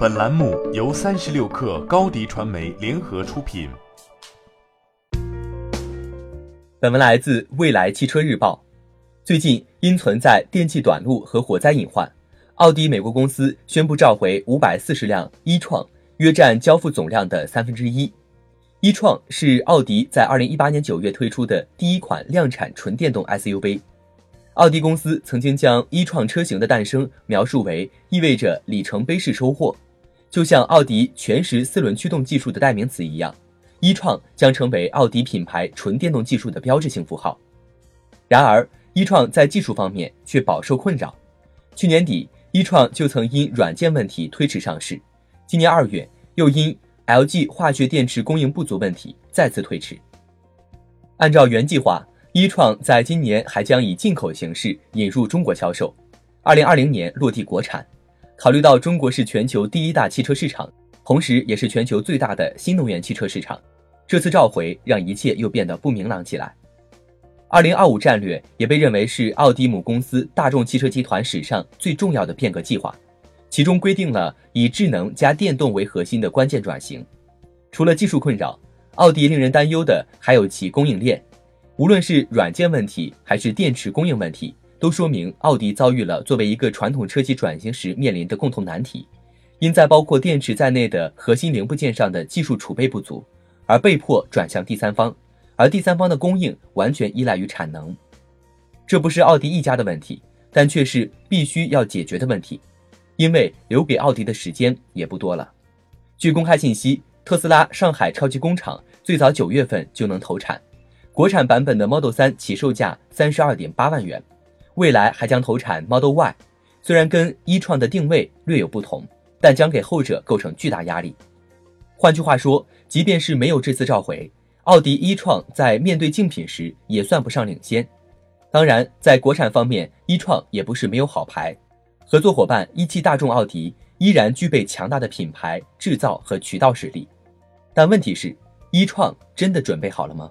本栏目由三十六氪高低传媒联合出品。本文来自未来汽车日报。最近因存在电气短路和火灾隐患，奥迪美国公司宣布召回五百四十辆一创，约占交付总量的三分之一。一创是奥迪在二零一八年九月推出的第一款量产纯电动 SUV。奥迪公司曾经将一创车型的诞生描述为意味着里程碑式收获，就像奥迪全时四轮驱动技术的代名词一样，一创将成为奥迪品牌纯电动技术的标志性符号。然而，一创在技术方面却饱受困扰。去年底，一创就曾因软件问题推迟上市，今年二月又因 LG 化学电池供应不足问题再次推迟。按照原计划。一创在今年还将以进口形式引入中国销售，二零二零年落地国产。考虑到中国是全球第一大汽车市场，同时也是全球最大的新能源汽车市场，这次召回让一切又变得不明朗起来。二零二五战略也被认为是奥迪母公司大众汽车集团史上最重要的变革计划，其中规定了以智能加电动为核心的关键转型。除了技术困扰，奥迪令人担忧的还有其供应链。无论是软件问题还是电池供应问题，都说明奥迪遭遇了作为一个传统车企转型时面临的共同难题，因在包括电池在内的核心零部件上的技术储备不足，而被迫转向第三方，而第三方的供应完全依赖于产能。这不是奥迪一家的问题，但却是必须要解决的问题，因为留给奥迪的时间也不多了。据公开信息，特斯拉上海超级工厂最早九月份就能投产。国产版本的 Model 3起售价三十二点八万元，未来还将投产 Model Y。虽然跟一创的定位略有不同，但将给后者构成巨大压力。换句话说，即便是没有这次召回，奥迪一创在面对竞品时也算不上领先。当然，在国产方面，一创也不是没有好牌，合作伙伴一汽大众奥迪依然具备强大的品牌、制造和渠道实力。但问题是，一创真的准备好了吗？